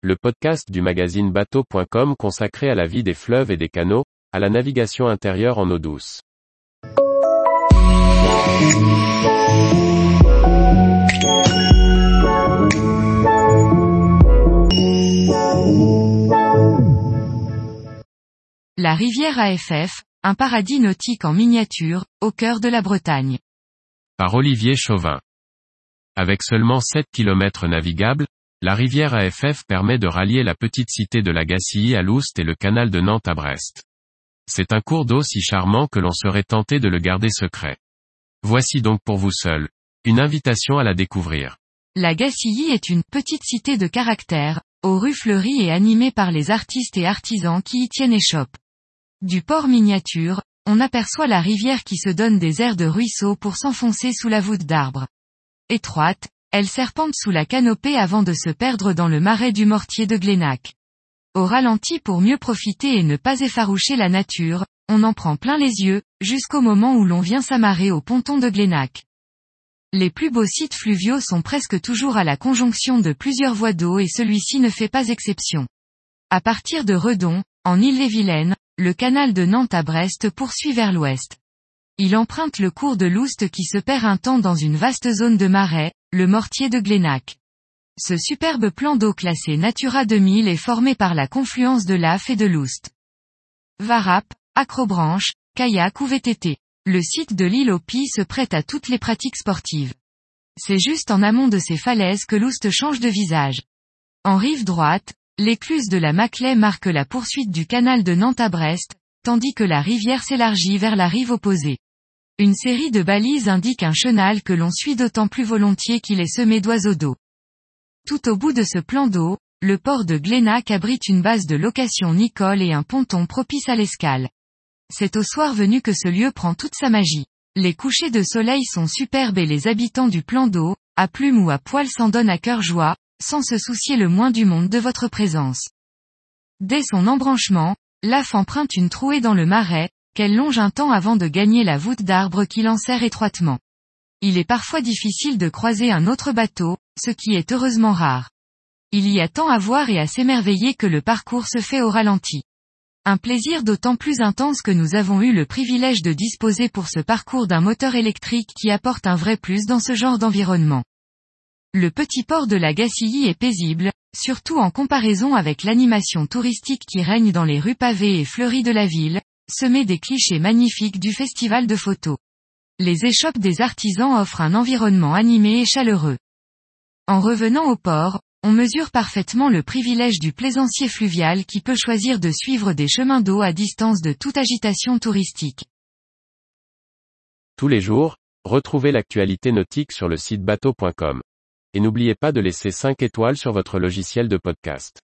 le podcast du magazine bateau.com consacré à la vie des fleuves et des canaux, à la navigation intérieure en eau douce. La rivière AFF, un paradis nautique en miniature, au cœur de la Bretagne. Par Olivier Chauvin. Avec seulement 7 km navigables, la rivière AFF permet de rallier la petite cité de la Gacilly à Loust et le canal de Nantes à Brest. C'est un cours d'eau si charmant que l'on serait tenté de le garder secret. Voici donc pour vous seul, une invitation à la découvrir. La Gacilly est une petite cité de caractère, aux rues fleuries et animée par les artistes et artisans qui y tiennent échoppe. Du port miniature, on aperçoit la rivière qui se donne des airs de ruisseau pour s'enfoncer sous la voûte d'arbres. Étroite, elle serpente sous la canopée avant de se perdre dans le marais du mortier de Glénac. Au ralenti pour mieux profiter et ne pas effaroucher la nature, on en prend plein les yeux, jusqu'au moment où l'on vient s'amarrer au ponton de Glénac. Les plus beaux sites fluviaux sont presque toujours à la conjonction de plusieurs voies d'eau et celui-ci ne fait pas exception. À partir de Redon, en Île-et-Vilaine, le canal de Nantes à Brest poursuit vers l'ouest. Il emprunte le cours de l'Oust qui se perd un temps dans une vaste zone de marais, le mortier de Glénac. Ce superbe plan d'eau classé Natura 2000 est formé par la confluence de l'Af et de l'Oust. Varap, acrobranche, kayak ou VTT. Le site de l'île au se prête à toutes les pratiques sportives. C'est juste en amont de ces falaises que l'Oust change de visage. En rive droite, l'écluse de la Maclay marque la poursuite du canal de Nantes à Brest, tandis que la rivière s'élargit vers la rive opposée. Une série de balises indique un chenal que l'on suit d'autant plus volontiers qu'il est semé d'oiseaux d'eau. Tout au bout de ce plan d'eau, le port de Glénac abrite une base de location Nicole et un ponton propice à l'escale. C'est au soir venu que ce lieu prend toute sa magie. Les couchers de soleil sont superbes et les habitants du plan d'eau, à plume ou à poil s'en donnent à cœur joie, sans se soucier le moins du monde de votre présence. Dès son embranchement, l'AF emprunte une trouée dans le marais, qu'elle longe un temps avant de gagner la voûte d'arbre qui l'enserre étroitement. Il est parfois difficile de croiser un autre bateau, ce qui est heureusement rare. Il y a tant à voir et à s'émerveiller que le parcours se fait au ralenti. Un plaisir d'autant plus intense que nous avons eu le privilège de disposer pour ce parcours d'un moteur électrique qui apporte un vrai plus dans ce genre d'environnement. Le petit port de la Gacilly est paisible, surtout en comparaison avec l'animation touristique qui règne dans les rues pavées et fleuries de la ville, semé des clichés magnifiques du festival de photos. Les échoppes des artisans offrent un environnement animé et chaleureux. En revenant au port, on mesure parfaitement le privilège du plaisancier fluvial qui peut choisir de suivre des chemins d'eau à distance de toute agitation touristique. Tous les jours, retrouvez l'actualité nautique sur le site bateau.com. Et n'oubliez pas de laisser 5 étoiles sur votre logiciel de podcast.